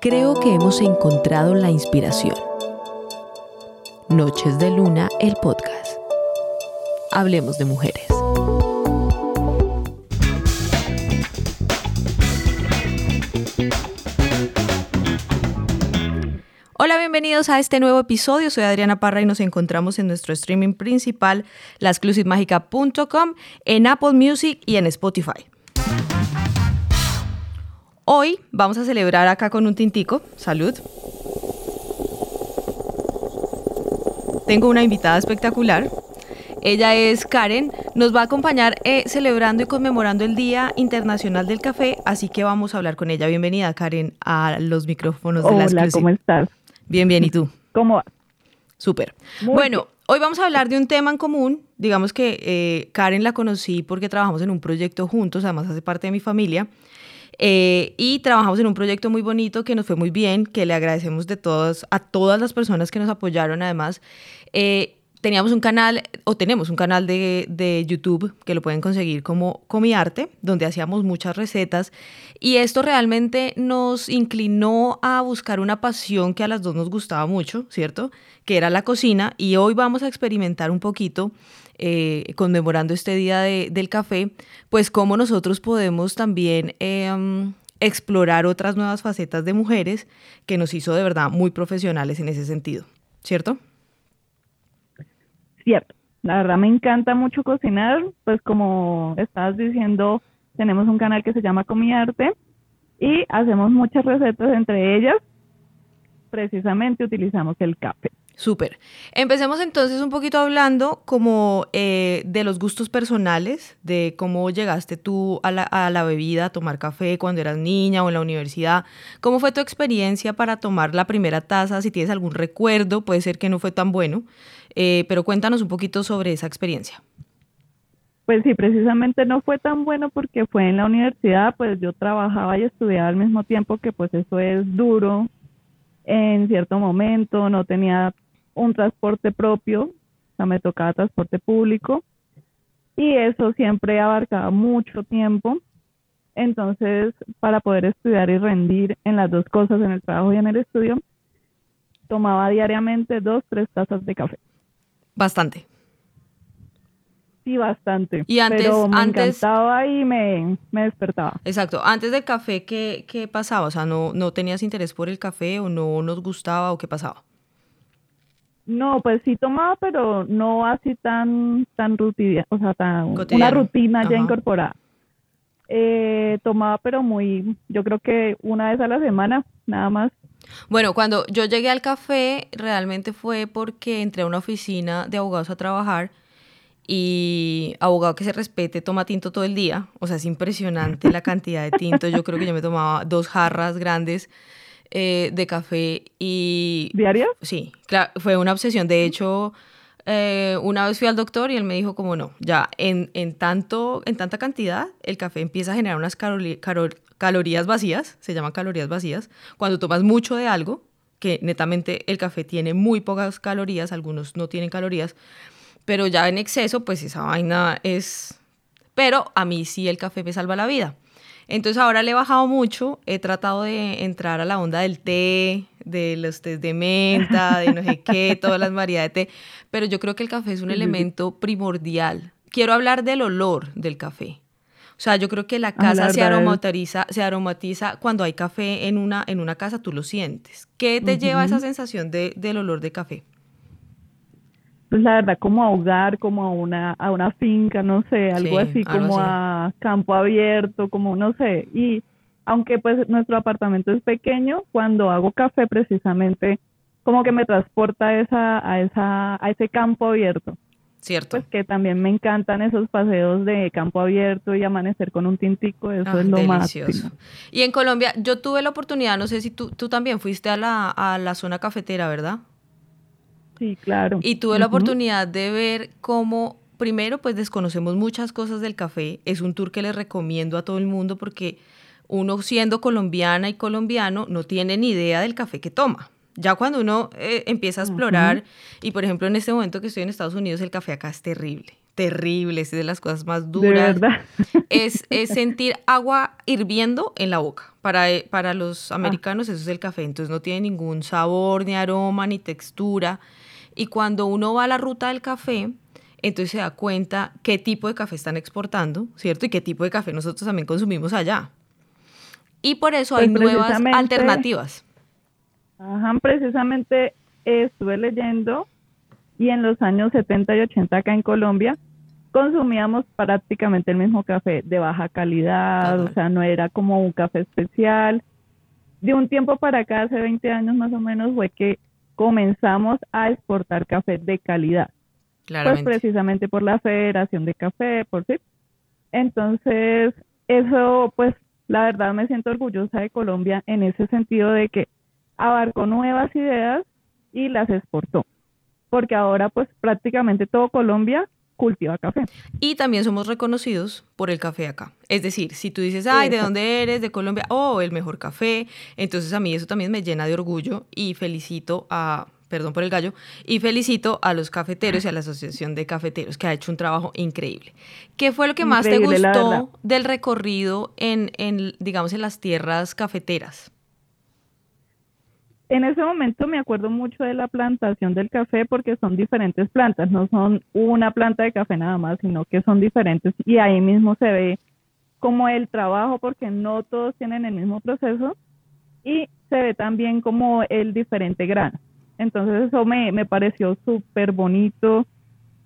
Creo que hemos encontrado la inspiración. Noches de Luna, el podcast. Hablemos de mujeres. Hola, bienvenidos a este nuevo episodio. Soy Adriana Parra y nos encontramos en nuestro streaming principal, lasclusivemágica.com, en Apple Music y en Spotify. Hoy vamos a celebrar acá con un tintico. Salud. Tengo una invitada espectacular. Ella es Karen, nos va a acompañar eh, celebrando y conmemorando el Día Internacional del Café, así que vamos a hablar con ella. Bienvenida, Karen, a los micrófonos de la Hola, ¿cómo estás? Bien, bien, ¿y tú? ¿Cómo vas? Súper. Bueno, hoy vamos a hablar de un tema en común. Digamos que eh, Karen la conocí porque trabajamos en un proyecto juntos, además hace parte de mi familia. Eh, y trabajamos en un proyecto muy bonito que nos fue muy bien, que le agradecemos de todos, a todas las personas que nos apoyaron además. Eh, teníamos un canal, o tenemos un canal de, de, YouTube que lo pueden conseguir como Comiarte, donde hacíamos muchas recetas. Y esto realmente nos inclinó a buscar una pasión que a las dos nos gustaba mucho, ¿cierto? Que era la cocina. Y hoy vamos a experimentar un poquito, eh, conmemorando este día de, del café, pues cómo nosotros podemos también... Eh, explorar otras nuevas facetas de mujeres que nos hizo de verdad muy profesionales en ese sentido, ¿cierto? Cierto. La verdad me encanta mucho cocinar, pues como estabas diciendo, tenemos un canal que se llama Comiarte y hacemos muchas recetas, entre ellas precisamente utilizamos el café. Súper. Empecemos entonces un poquito hablando como eh, de los gustos personales, de cómo llegaste tú a la, a la, bebida, a tomar café cuando eras niña o en la universidad. ¿Cómo fue tu experiencia para tomar la primera taza? Si tienes algún recuerdo, puede ser que no fue tan bueno, eh, pero cuéntanos un poquito sobre esa experiencia. Pues sí, precisamente no fue tan bueno porque fue en la universidad, pues yo trabajaba y estudiaba al mismo tiempo que pues eso es duro en cierto momento, no tenía un transporte propio, o sea, me tocaba transporte público y eso siempre abarcaba mucho tiempo. Entonces, para poder estudiar y rendir en las dos cosas, en el trabajo y en el estudio, tomaba diariamente dos, tres tazas de café. Bastante. Sí, bastante. Y antes, pero me antes, encantaba y me, me, despertaba. Exacto. Antes del café, ¿qué, ¿qué pasaba? O sea, ¿no, ¿no tenías interés por el café o no nos gustaba o qué pasaba? No, pues sí tomaba, pero no así tan, tan rutina, o sea, tan, una rutina Ajá. ya incorporada. Eh, tomaba, pero muy, yo creo que una vez a la semana, nada más. Bueno, cuando yo llegué al café, realmente fue porque entré a una oficina de abogados a trabajar y abogado que se respete toma tinto todo el día. O sea, es impresionante la cantidad de tinto. Yo creo que yo me tomaba dos jarras grandes eh, de café y... ¿Diarias? Sí, claro, fue una obsesión. De hecho, eh, una vez fui al doctor y él me dijo como no, ya en, en, tanto, en tanta cantidad el café empieza a generar unas calorías vacías, se llaman calorías vacías, cuando tomas mucho de algo, que netamente el café tiene muy pocas calorías, algunos no tienen calorías, pero ya en exceso, pues esa vaina es... Pero a mí sí el café me salva la vida. Entonces ahora le he bajado mucho, he tratado de entrar a la onda del té, de los tés de menta, de no sé qué, todas las variedades de té, pero yo creo que el café es un elemento primordial. Quiero hablar del olor del café. O sea, yo creo que la casa ah, la se, aromatiza, se aromatiza cuando hay café en una, en una casa, tú lo sientes. ¿Qué te uh -huh. lleva a esa sensación de, del olor de café? Pues la verdad como a hogar, como a una, a una finca, no sé, algo sí, así algo como así. a campo abierto, como no sé. Y aunque pues nuestro apartamento es pequeño, cuando hago café precisamente como que me transporta a esa, a esa, a ese campo abierto. Cierto. Pues que también me encantan esos paseos de campo abierto y amanecer con un tintico, eso ah, es lo delicioso. máximo. Y en Colombia, yo tuve la oportunidad, no sé si tú, tú también fuiste a la, a la zona cafetera, ¿verdad? Sí, claro. Y tuve uh -huh. la oportunidad de ver cómo, primero, pues desconocemos muchas cosas del café. Es un tour que les recomiendo a todo el mundo porque uno siendo colombiana y colombiano no tiene ni idea del café que toma. Ya cuando uno eh, empieza a explorar, uh -huh. y por ejemplo en este momento que estoy en Estados Unidos, el café acá es terrible terrible, es de las cosas más duras. Es, es, sentir agua hirviendo en la boca. Para, eh, para los ah. americanos eso es el café, entonces no tiene ningún sabor, ni aroma, ni textura. Y cuando uno va a la ruta del café, entonces se da cuenta qué tipo de café están exportando, ¿cierto? Y qué tipo de café nosotros también consumimos allá. Y por eso hay pues nuevas alternativas. Ajá, precisamente estuve leyendo y en los años 70 y 80 acá en Colombia consumíamos prácticamente el mismo café de baja calidad, o sea, no era como un café especial. De un tiempo para acá, hace 20 años más o menos, fue que comenzamos a exportar café de calidad. Pues precisamente por la Federación de Café, por sí. Entonces, eso, pues, la verdad me siento orgullosa de Colombia en ese sentido de que abarcó nuevas ideas y las exportó. Porque ahora, pues, prácticamente todo Colombia cultiva café. Y también somos reconocidos por el café acá. Es decir, si tú dices, ay, ¿de dónde eres? De Colombia, oh, el mejor café. Entonces a mí eso también me llena de orgullo y felicito a, perdón por el gallo, y felicito a los cafeteros y a la Asociación de Cafeteros, que ha hecho un trabajo increíble. ¿Qué fue lo que más te gustó del recorrido en, en, digamos, en las tierras cafeteras? En ese momento me acuerdo mucho de la plantación del café porque son diferentes plantas, no son una planta de café nada más, sino que son diferentes y ahí mismo se ve como el trabajo porque no todos tienen el mismo proceso y se ve también como el diferente grano. Entonces eso me, me pareció súper bonito.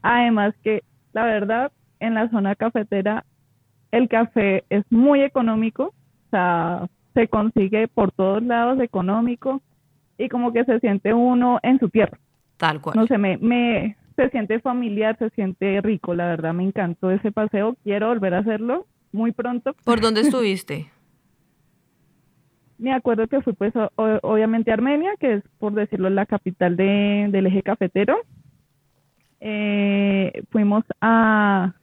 Además que la verdad en la zona cafetera el café es muy económico, o sea, se consigue por todos lados económico y como que se siente uno en su tierra. Tal cual. No sé, me, me se siente familiar, se siente rico, la verdad me encantó ese paseo, quiero volver a hacerlo muy pronto. ¿Por dónde estuviste? me acuerdo que fui pues obviamente a Armenia, que es por decirlo la capital de, del eje cafetero. Eh, fuimos a...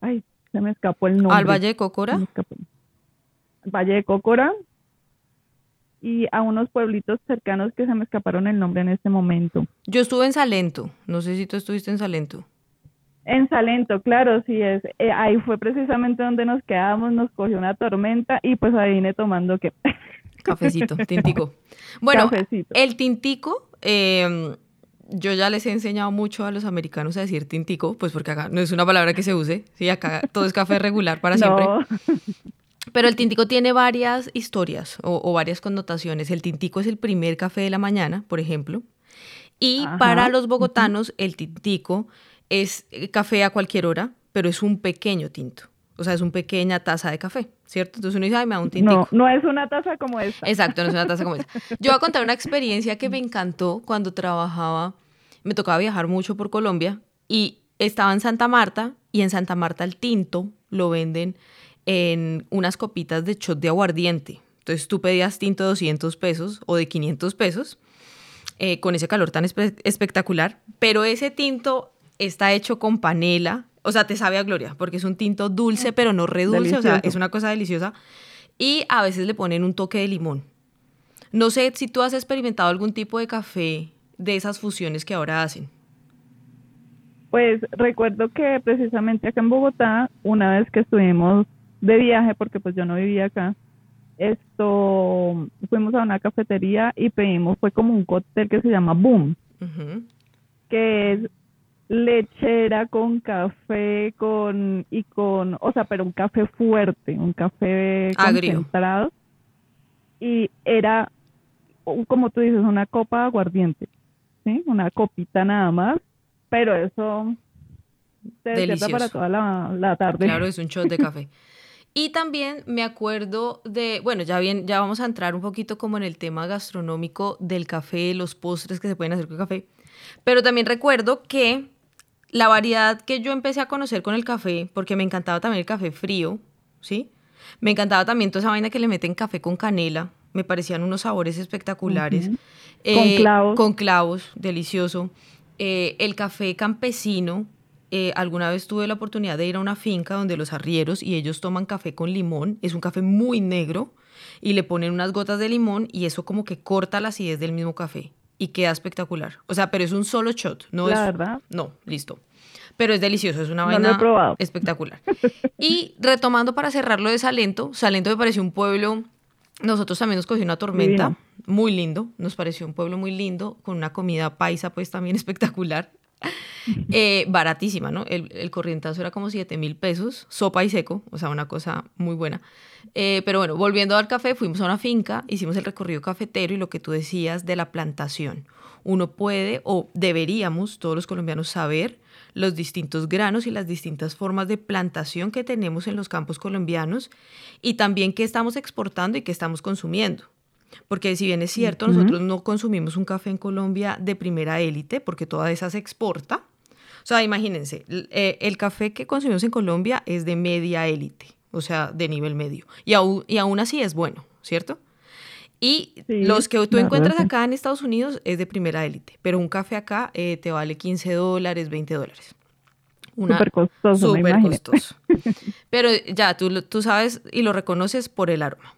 Ay, se me escapó el nombre. ¿Al Valle de Cocora? Valle de Cocora, y a unos pueblitos cercanos que se me escaparon el nombre en este momento. Yo estuve en Salento, no sé si tú estuviste en Salento. En Salento, claro, sí es. Eh, ahí fue precisamente donde nos quedamos, nos cogió una tormenta y pues ahí vine tomando que... Cafecito, tintico. Bueno, el tintico, em, yo ya les he enseñado mucho a los americanos a decir tintico, pues porque acá no es una palabra que se use, sí, acá todo es café regular para siempre. Pero el tintico tiene varias historias o, varias connotaciones. El tintico es el primer café de la mañana, por ejemplo. Y para los bogotanos, el tintico es café a cualquier hora, pero es un pequeño tinto. O sea, es una pequeña taza de café, ¿cierto? Entonces uno dice, ay, me da un tintico. No, no es una taza como esta. Exacto, no es una taza como esta. Yo voy a contar una experiencia que me encantó cuando trabajaba, me tocaba viajar mucho por Colombia y estaba en Santa Marta y en Santa Marta el tinto lo venden en unas copitas de shot de aguardiente. Entonces tú pedías tinto de 200 pesos o de 500 pesos eh, con ese calor tan espectacular, pero ese tinto está hecho con panela, o sea, te sabe a gloria, porque es un tinto dulce, pero no redulce, o sea, es una cosa deliciosa. Y a veces le ponen un toque de limón. No sé si tú has experimentado algún tipo de café de esas fusiones que ahora hacen. Pues recuerdo que precisamente acá en Bogotá, una vez que estuvimos de viaje, porque pues yo no vivía acá, esto, fuimos a una cafetería y pedimos, fue como un cóctel que se llama Boom, que es lechera con café con y con, o sea, pero un café fuerte, un café concentrado y era como tú dices, una copa aguardiente, ¿sí? Una copita nada más, pero eso te para toda la, la tarde. Claro, es un shot de café. Y también me acuerdo de, bueno, ya bien, ya vamos a entrar un poquito como en el tema gastronómico del café, los postres que se pueden hacer con café. Pero también recuerdo que la variedad que yo empecé a conocer con el café, porque me encantaba también el café frío, ¿sí? Me encantaba también toda esa vaina que le meten café con canela, me parecían unos sabores espectaculares. con eh, clavos. Con clavos, delicioso. Eh, el café campesino, eh, alguna vez tuve la oportunidad de ir a una finca donde los arrieros y ellos toman café con limón. Es un café muy negro y le ponen unas gotas de limón y eso como que corta la acidez del mismo café y queda espectacular. O sea, pero es un solo shot, no la es. verdad. No, listo. Pero es delicioso, es una No vaina probado. espectacular. Y retomando para cerrarlo de Salento, Salento me pareció un pueblo, nosotros también nos cogió una tormenta, muy lindo, nos pareció un pueblo muy lindo, con una comida paisa pues también espectacular. Eh, baratísima, ¿no? El, el corrientazo era como 7 mil pesos, sopa y seco, o sea, una cosa muy buena. Eh, pero bueno, volviendo al café, fuimos a una finca, hicimos el recorrido cafetero y lo que tú decías de la plantación. Uno puede o deberíamos, todos los colombianos, saber los distintos granos y las distintas formas de plantación que tenemos en los campos colombianos y también qué estamos exportando y qué estamos consumiendo. Porque si bien es cierto, nosotros no consumimos un café en Colombia de primera élite, porque toda esa se exporta. O sea, imagínense, eh, el café que consumimos en Colombia es de media élite, o sea, de nivel medio. Y aún, y aún así es bueno, ¿cierto? Y Sí, los que tú encuentras verdad, acá en Estados Unidos es de primera élite, pero un café acá eh, te vale 15 dólares, 20 dólares. Una- Súper costoso, Súper costoso. Pero ya, tú, tú sabes y lo reconoces por el aroma.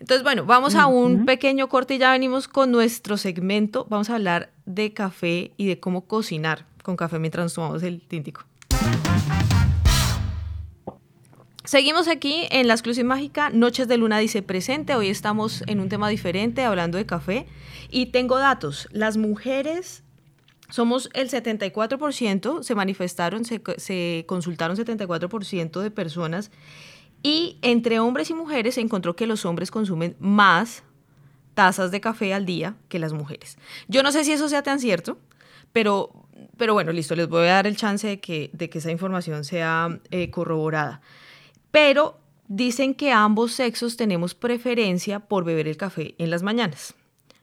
Entonces, bueno, vamos a un Ujú. pequeño corte y ya venimos con nuestro segmento. Vamos a hablar de café y de cómo cocinar con café mientras nos tomamos el tintico. Seguimos aquí en la exclusiva mágica. Noches de Luna dice presente. Hoy estamos en un tema diferente, hablando de café. Y tengo datos. Las mujeres somos el 74%, se manifestaron, se, se consultaron 74% de personas. Y entre hombres y mujeres se encontró que los hombres consumen más tazas de café al día que las mujeres. Yo no sé si eso sea tan cierto, pero, pero bueno, listo, les voy a dar el chance de que, de que esa información sea eh, corroborada. Pero dicen que ambos sexos tenemos preferencia por beber el café en las mañanas.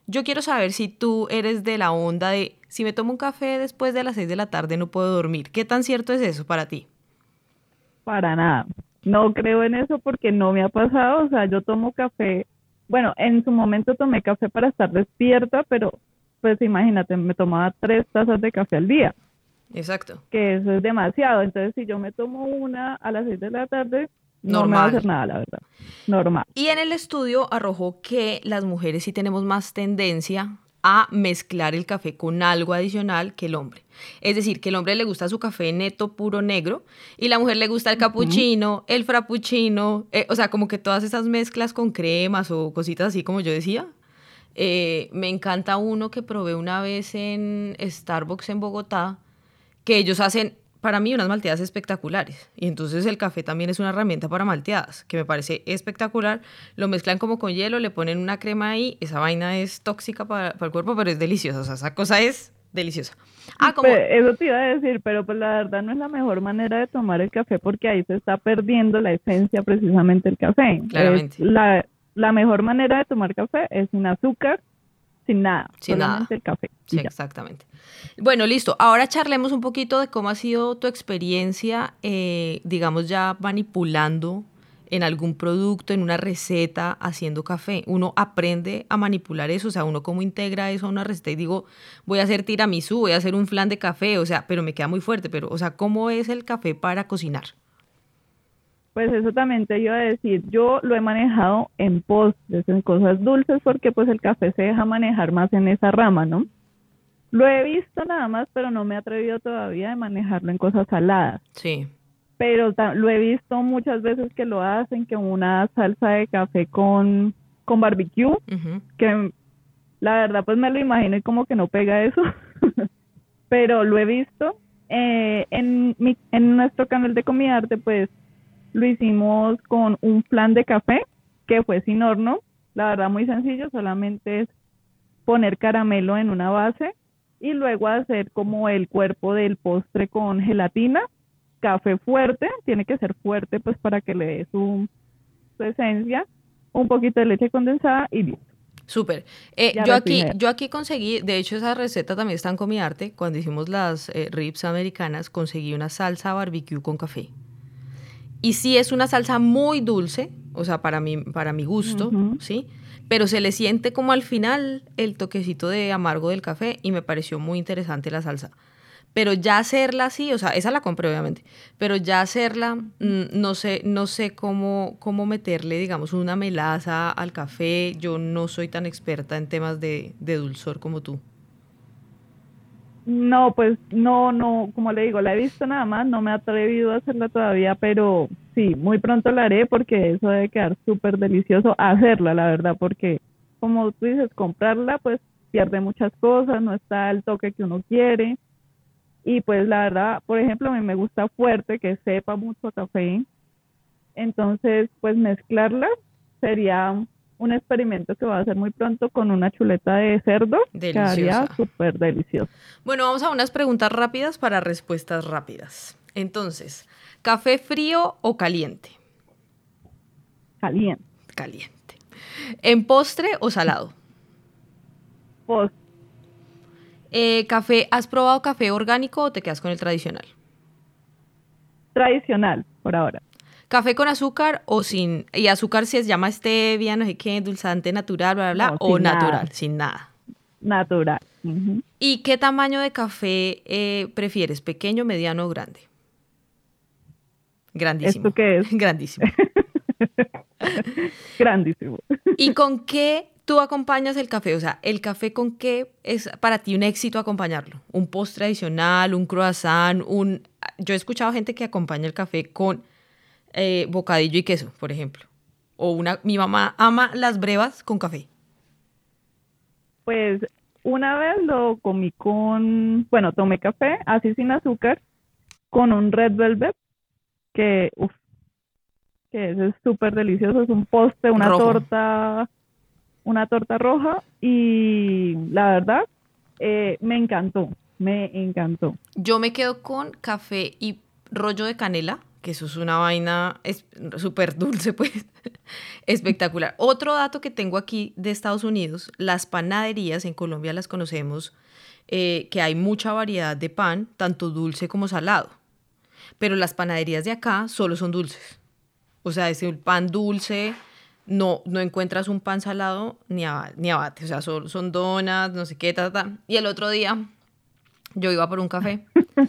Yo quiero saber si tú eres de la onda de, si me tomo un café después de las 6 de la tarde no puedo dormir. ¿Qué tan cierto es eso para ti? Para nada. No creo en eso porque no me ha pasado. O sea, yo tomo café. Bueno, en su momento tomé café para estar despierta, pero pues imagínate, me tomaba tres tazas de café al día, Exacto. que eso es demasiado. Entonces, si yo me tomo una a las seis de la tarde, no me va a Normal. hacer nada, la verdad. Normal. Y en el estudio arrojó que las mujeres sí tenemos más tendencia a mezclar el café con algo adicional que el hombre. Es decir, que el hombre le gusta su café neto, puro negro, y la mujer le gusta el capuchino, el frappuccino, eh, o sea, como que todas esas mezclas con cremas o cositas así como yo decía. Eh, me encanta uno que probé una vez en Starbucks en Bogotá, que ellos hacen para mí unas malteadas espectaculares. Y entonces el café también es una herramienta para malteadas, que me parece espectacular. Lo mezclan como con hielo, le ponen una crema ahí, esa vaina es tóxica para, para el cuerpo, pero es deliciosa, o sea, esa cosa es deliciosa. Ah, como... Eso te iba a decir, pero pues la verdad no es la mejor manera de tomar el café porque ahí se está perdiendo la esencia precisamente del café. Es Claramente. la, la mejor manera de tomar café es sin azúcar, sin nada, Sin nada. el café. Sí, exactamente. Bueno, listo. Ahora charlemos un poquito de cómo ha sido tu experiencia, eh, digamos, ya manipulando en algún producto, en una receta, haciendo café. Uno aprende a manipular eso, o sea, uno cómo integra eso a una receta y digo, voy a hacer tiramisú, voy a hacer un flan de café, o sea, pero me queda muy fuerte, pero, o sea, ¿cómo es el café para cocinar? Pues eso también te iba a decir, yo lo he manejado en postres, en cosas dulces, porque pues el café se deja manejar más en esa rama, ¿no? Lo he visto nada más, pero no me he atrevido todavía de manejarlo en cosas saladas. Sí, Pero lo he visto muchas veces que lo hacen, que una salsa de café con, con barbecue, que la verdad pues me lo imagino y como que no pega eso, pero lo he visto. Eh, en, mi, en nuestro canal de Comida Arte pues lo hicimos con un flan de café que fue sin horno, la verdad muy sencillo, solamente es poner caramelo en una base y luego hacer como el cuerpo del postre con gelatina, café fuerte, tiene que ser fuerte pues para que le dé su, su esencia, un poquito de leche condensada y listo. Súper. Eh, yo, aquí, yo aquí conseguí, de hecho esa receta también está en Comiarte, cuando hicimos las eh, ribs americanas, conseguí una salsa barbecue con café. Y sí es una salsa muy dulce, o sea, para mi, para mi gusto. ¿sí? Pero se le siente como al final el toquecito de amargo del café y me pareció muy interesante la salsa. Pero ya hacerla así, o sea, esa la compré obviamente, pero ya hacerla, mm, no sé, no sé cómo, cómo meterle, digamos, una melaza al café. Yo no soy tan experta en temas de, de dulzor como tú. No, pues no, no, como le digo, la he visto nada más, no me he atrevido a hacerla todavía, pero sí, muy pronto la haré porque eso debe quedar súper delicioso hacerla, la verdad, porque como tú dices, comprarla pues pierde muchas cosas, no está el toque que uno quiere. Y pues la verdad, por ejemplo, a mí me gusta fuerte, que sepa mucho café. Entonces, pues mezclarla sería un experimento que va a hacer muy pronto con una chuleta de cerdo. Quedaría súper delicioso. Bueno, vamos a unas preguntas rápidas para respuestas rápidas. Entonces, ¿café frío o caliente? Caliente. Caliente. ¿En postre o salado? Postre. Eh, café, ¿Has probado café orgánico o te quedas con el tradicional? Tradicional, por ahora. ¿Café con azúcar o sin? Y azúcar se llama stevia, no sé qué, endulzante natural, bla, bla, bla, o natural, sin nada. Natural. ¿Y qué tamaño de café eh, prefieres, pequeño, mediano o grande? Grandísimo. ¿Esto qué es? Grandísimo. Grandísimo. ¿Y con qué tú acompañas el café? O sea, ¿el café con qué es para ti un éxito acompañarlo? ¿Un postre adicional, un croissant, un... Yo he escuchado gente que acompaña el café con eh, bocadillo y queso, por ejemplo. O una, mi mamá ama las brevas con café. Pues una vez lo comí con, bueno, tomé café así sin azúcar con un red velvet que, uff, que es súper delicioso, es un postre, una torta, una torta roja y la verdad eh, me encantó, me encantó. Yo me quedo con café y rollo de canela que eso es una vaina súper dulce, pues espectacular. Otro dato que tengo aquí de Estados Unidos, las panaderías en Colombia las conocemos, eh, que hay mucha variedad de pan, tanto dulce como salado, pero las panaderías de acá solo son dulces. O sea, es el pan dulce, no, no encuentras un pan salado ni, ni abate, o sea, solo son donas, no sé qué, ta, ta. Y el otro día yo iba por un café,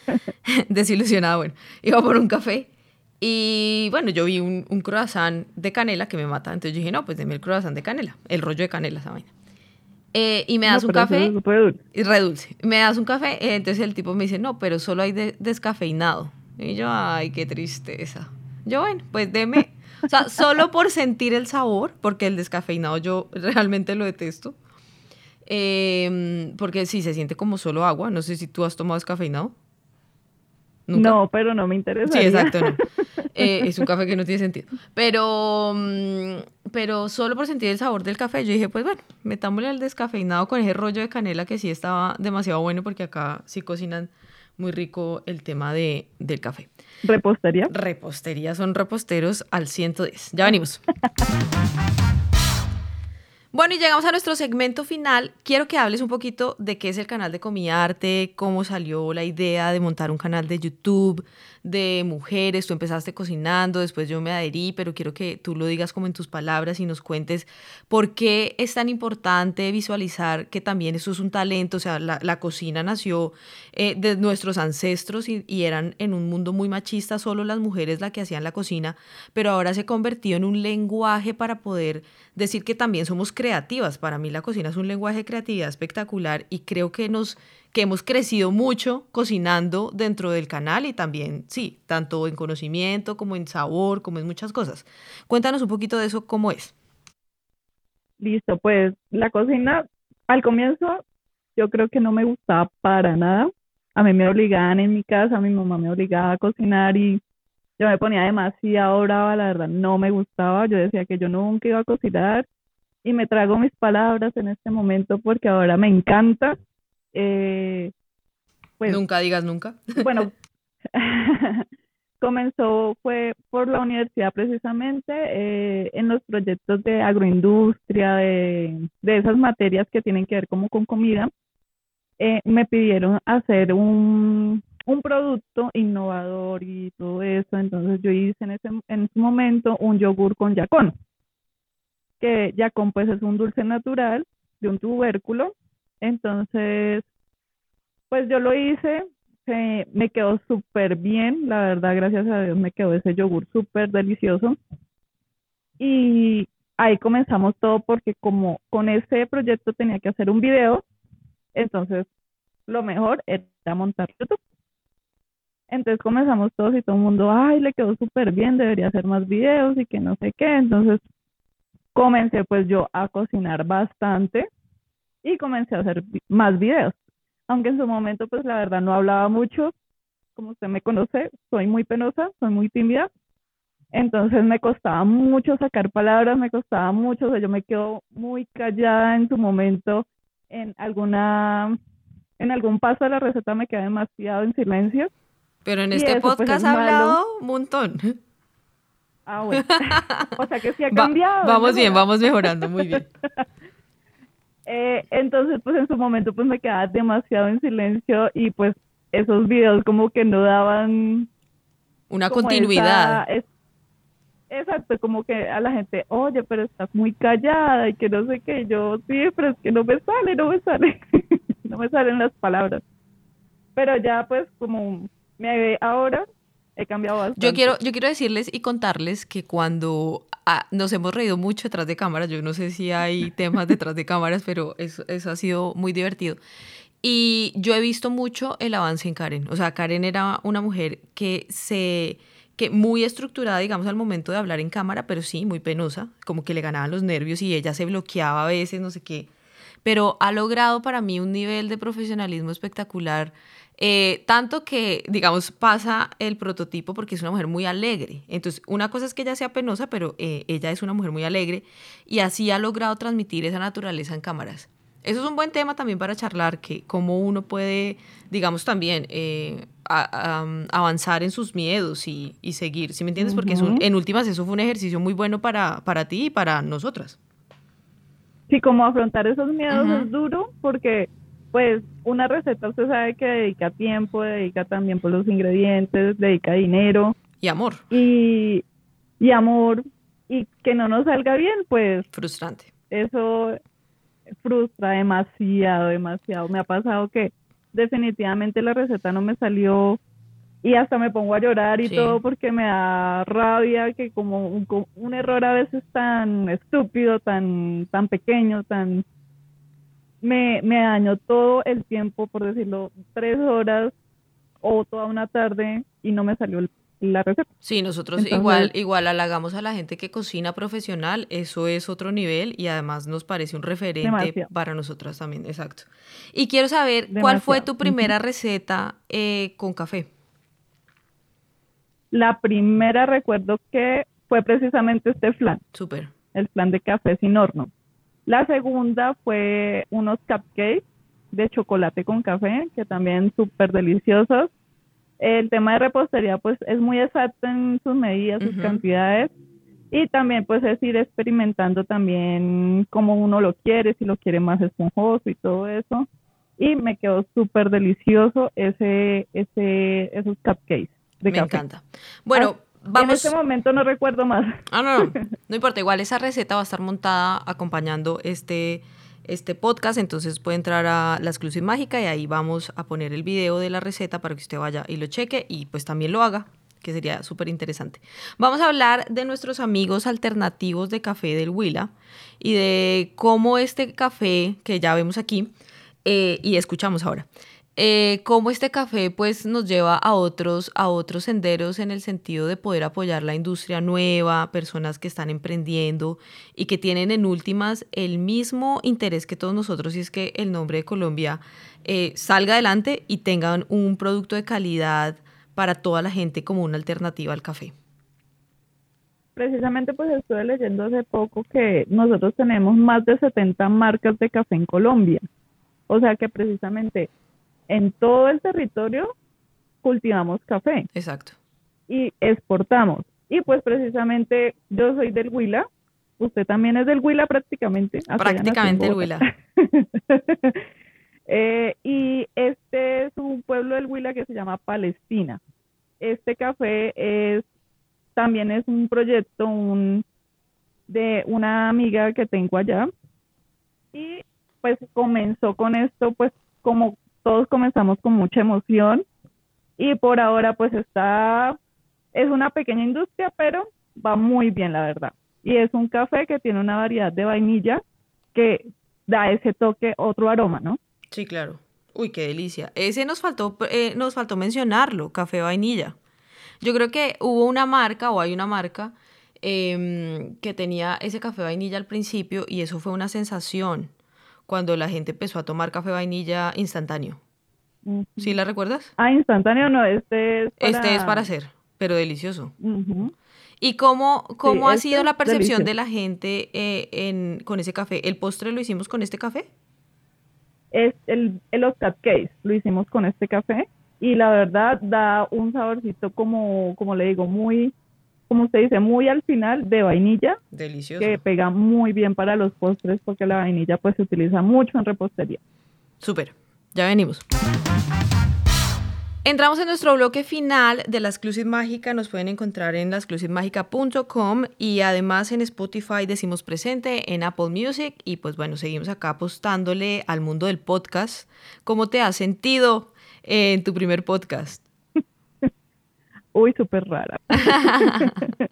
desilusionada, bueno, iba por un café y bueno, yo vi un, un, croissant de canela que me mata. Entonces yo dije, no, pues deme el croissant de canela, el rollo de canela, esa vaina. Eh, y me das un café. Y redulce. Me das un café. Eh, entonces el tipo me dice, no, pero solo hay descafeinado. Y yo, ay, qué tristeza. Yo, bueno, pues deme. O sea, solo por sentir el sabor, porque el descafeinado yo realmente lo detesto. Em, porque sí, se siente como solo agua. No sé si tú has tomado descafeinado. No, pero no me interesa. Sí, exacto, no. Eh, es un café que no tiene sentido. Pero, mm, pero solo por sentir el sabor del café, yo dije, pues bueno, metámosle al descafeinado con ese rollo de canela que sí estaba demasiado bueno porque acá sí cocinan muy rico el tema de, del café. ¿Repostería? Repostería, son reposteros al 110. Ya venimos. Bueno, y llegamos a nuestro segmento final. Quiero que hables un poquito de qué es el canal de Comiarte, cómo salió la idea de montar un canal de YouTube, de mujeres, tú empezaste cocinando, después yo me adherí, pero quiero que tú lo digas como en tus palabras y nos cuentes por qué es tan importante visualizar que también eso es un talento, o sea, la, cocina nació eh, de nuestros ancestros y, y, eran en un mundo muy machista, solo las mujeres las que hacían la cocina, pero ahora se convirtió en un lenguaje para poder decir que también somos creativas. Para mí la cocina es un lenguaje de creatividad espectacular y creo que nos que hemos crecido mucho cocinando dentro del canal y también, sí, tanto en conocimiento como en sabor, como en muchas cosas. Cuéntanos un poquito de eso, ¿cómo es? Listo, pues la cocina al comienzo yo creo que no me gustaba para nada. A mí me obligaban en mi casa, mi mamá me obligaba a cocinar y yo me ponía demasiado brava, la verdad no me gustaba. Yo decía que yo nunca iba a cocinar y me trago mis palabras en este momento porque ahora me encanta eh, pues, nunca digas nunca. Bueno, comenzó, fue por la universidad precisamente, eh, en los proyectos de agroindustria, de, de, esas materias que tienen que ver como con comida, eh, me pidieron hacer un, un producto innovador y todo eso, entonces yo hice en ese, en ese momento un yogur con yacón, que yacón pues es un dulce natural de un tubérculo entonces, pues yo lo hice, me quedó súper bien, la verdad, gracias a Dios me quedó ese yogur súper delicioso. Y ahí comenzamos todo porque como con ese proyecto tenía que hacer un video, entonces lo mejor era montar YouTube. Entonces comenzamos todos y todo el mundo, ay, le quedó súper bien, debería hacer más videos y que no sé qué. Entonces comencé pues yo a cocinar bastante y comencé a hacer más videos. Aunque en su momento pues la verdad no hablaba mucho, como usted me conoce, soy muy penosa, soy muy tímida. Entonces me costaba mucho sacar palabras, me costaba mucho, o sea, yo me quedo muy callada en su momento en alguna en algún paso de la receta me quedé demasiado en silencio. Pero en este pues, podcast ha hablado un montón. Ah, bueno. o sea que sí ha cambiado. vamos bien, vamos mejorando, muy bien. Eh, entonces, pues en su momento pues me quedaba demasiado en silencio y pues esos videos como que no daban... Una continuidad. exacto, como que a la gente, oye, pero estás muy callada y que no sé qué. Yo, sí, pero es que no me sale, no me sale. no me salen las palabras. Pero ya pues como me ahora he cambiado bastante. Yo quiero, yo quiero decirles y contarles que cuando ah, nos hemos reído mucho detrás de cámaras, yo no sé si hay temas detrás de cámaras, pero eso, eso ha sido muy divertido. Y yo he visto mucho el avance en Karen. O sea, Karen era una mujer que se que muy estructurada, digamos, al momento de hablar en cámara, pero sí, muy penosa, como que le ganaban los nervios y ella se bloqueaba a veces, no sé qué. Pero ha logrado para mí un nivel de profesionalismo espectacular eh, tanto que, digamos, pasa el prototipo porque es una mujer muy alegre. Entonces, una cosa es que ella sea penosa, pero eh, ella es una mujer muy alegre y así ha logrado transmitir esa naturaleza en cámaras. Eso es un buen tema también para charlar, que cómo uno puede, digamos, también eh, avanzar en sus miedos y, seguir, ¿sí me entiendes? Porque en últimas eso fue un ejercicio muy bueno para, para ti y para nosotras. Sí, como afrontar esos miedos es duro porque pues una receta usted sabe que dedica tiempo, dedica también por los ingredientes, dedica dinero. Y amor. Y, y amor. Y que no nos salga bien, pues... Frustrante. Eso frustra demasiado, demasiado. Me ha pasado que definitivamente la receta no me salió y hasta me pongo a llorar y todo porque me da rabia que como un, un, error a veces tan estúpido, tan, tan pequeño, tan me, me dañó todo el tiempo, por decirlo, tres horas o toda una tarde y no me salió la receta. Sí, nosotros igual, igual halagamos a la gente que cocina profesional, eso es otro nivel y además nos parece un referente para nosotras también, exacto. Y quiero saber, ¿cuál fue tu primera receta eh, con café? La primera recuerdo que fue precisamente este flan. Súper. El flan de café sin horno. La segunda fue unos cupcakes de chocolate con café, que también súper deliciosos. El tema de repostería, pues, es muy exacto en sus medidas, sus cantidades. Y también, pues, es ir experimentando también cómo uno lo quiere, si lo quiere más esponjoso y todo eso. Y me quedó súper delicioso ese, ese, esos cupcakes de me encanta. Bueno, ah, en este momento no recuerdo más. Ah, no, no, no importa. Igual esa receta va a estar montada acompañando este, este podcast. Entonces puede entrar a la exclusiva mágica y ahí vamos a poner el video de la receta para que usted vaya y lo cheque y pues también lo haga que sería súper interesante. Vamos a hablar de nuestros amigos alternativos de café del Huila y de cómo este café que ya vemos aquí eh, y escuchamos ahora, eh, cómo este café pues nos lleva a otros, a otros senderos en el sentido de poder apoyar la industria nueva, personas que están emprendiendo y que tienen en últimas el mismo interés que todos nosotros y es que el nombre de Colombia eh, salga adelante y tengan un producto de calidad para toda la gente como una alternativa al café. Precisamente pues estuve leyendo hace poco que nosotros tenemos más de 70 marcas de café en Colombia. O sea que precisamente en todo el territorio cultivamos café. Exacto. Y exportamos. Y pues precisamente yo soy del Huila, usted también es del Huila prácticamente. Prácticamente el Huila. Eh, y este es un pueblo del Huila que se llama Palestina. Este café es también es un proyecto un, de una amiga que tengo allá y pues comenzó con esto pues como todos comenzamos con mucha emoción y por ahora pues está, es una pequeña industria, pero va muy bien la verdad. Y es un café que tiene una variedad de vainilla que da ese toque, otro aroma, ¿no? Sí, claro. Uy, qué delicia. Ese nos faltó, eh, nos faltó mencionarlo, café vainilla. Yo creo que hubo una marca o hay una marca em, que tenía ese café vainilla al principio y eso fue una sensación cuando la gente empezó a tomar café vainilla instantáneo. ¿Sí la recuerdas? Ah, instantáneo no, este es para... Este es para hacer, pero delicioso. ¿Y cómo, cómo ha sido la percepción de la gente eh, en, con ese café? ¿El postre lo hicimos con este café? Es el, el los cupcakes, lo hicimos con este café y la verdad da un saborcito como, como le digo, muy, como usted dice, muy al final de vainilla. Delicioso. Que pega muy bien para los postres porque la vainilla pues se utiliza mucho en repostería. Súper, ya venimos. Entramos en nuestro bloque final de la Exclusive Mágica. Nos pueden encontrar en laexclusivemágica.com y además en Spotify decimos presente, en Apple Music y pues bueno, seguimos acá apostándole al mundo del podcast. ¿Cómo te has sentido en tu primer podcast? Uy, súper rara.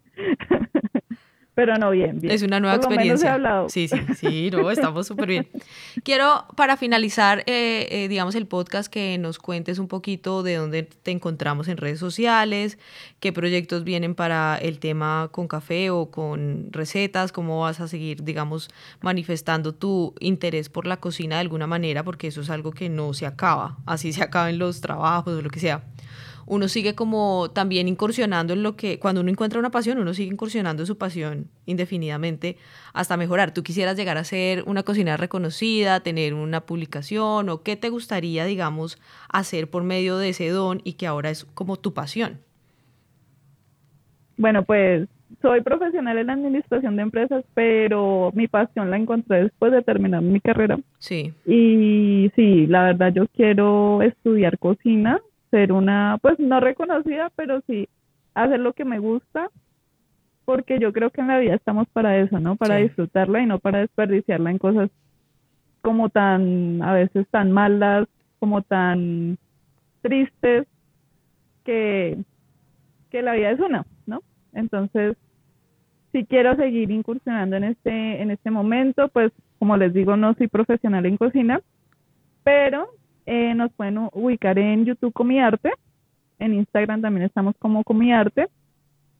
Pero no, bien, bien. Es una nueva experiencia. Sí, sí, sí, no, estamos súper bien. Quiero, para finalizar, eh, eh, digamos, el podcast, que nos cuentes un poquito de dónde te encontramos en redes sociales, qué proyectos vienen para el tema con café o con recetas, cómo vas a seguir, digamos, manifestando tu interés por la cocina de alguna manera, porque eso es algo que no se acaba, así se acaban los trabajos o lo que sea uno sigue como también incursionando en lo que, cuando uno encuentra una pasión, uno sigue incursionando en su pasión indefinidamente hasta mejorar. ¿Tú quisieras llegar a ser una cocinera reconocida, tener una publicación o qué te gustaría, digamos, hacer por medio de ese don y que ahora es como tu pasión? Bueno, pues soy profesional en la administración de empresas, pero mi pasión la encontré después de terminar mi carrera. Sí. Y sí, la verdad yo quiero estudiar cocina ser una, pues no reconocida, pero sí hacer lo que me gusta, porque yo creo que en la vida estamos para eso, ¿no? Para disfrutarla y no para desperdiciarla en cosas como tan, a veces tan malas, como tan tristes, que, que la vida es una, ¿no? Entonces, si quiero seguir incursionando en este, en este momento, pues como les digo, no soy profesional en cocina, pero eh, nos pueden ubicar en YouTube Comiarte, en Instagram también estamos como Comiarte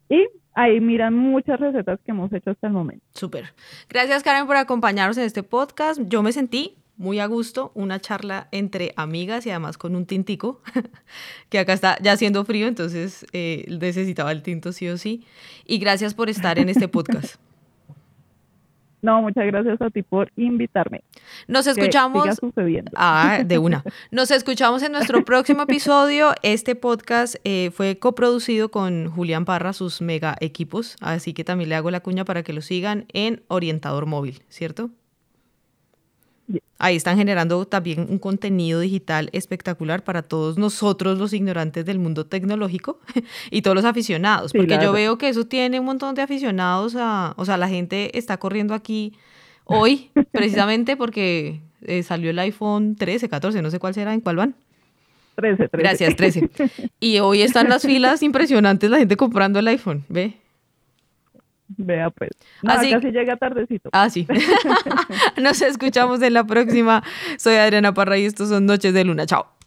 y ahí miran muchas recetas que hemos hecho hasta el momento. Súper. Gracias Karen por acompañarnos en este podcast. Yo me sentí muy a gusto, una charla entre amigas y además con un tintico, que acá está ya haciendo frío, entonces eh, necesitaba el tinto sí o sí. Y gracias por estar en este podcast. No, muchas gracias a ti por invitarme. Nos escuchamos. Que sucediendo. Ah, de una. Nos escuchamos en nuestro próximo episodio. Este podcast eh, fue coproducido con Julián Parra, sus mega equipos. Así que también le hago la cuña para que lo sigan en Orientador Móvil, ¿cierto? Ahí están generando también un contenido digital espectacular para todos nosotros los ignorantes del mundo tecnológico y todos los aficionados, porque yo veo que eso tiene un montón de aficionados, a, o sea, la gente está corriendo aquí hoy precisamente porque eh, salió el iPhone 13, 14, no sé cuál será, ¿en cuál van? 13, 13. Gracias, 13. Y hoy están las filas impresionantes, la gente comprando el iPhone, ¿ve? Vea pues. No, Así, casi llega tardecito. Ah, sí. Nos escuchamos en la próxima. Soy Adriana Parra y estos son Noches de Luna. Chao.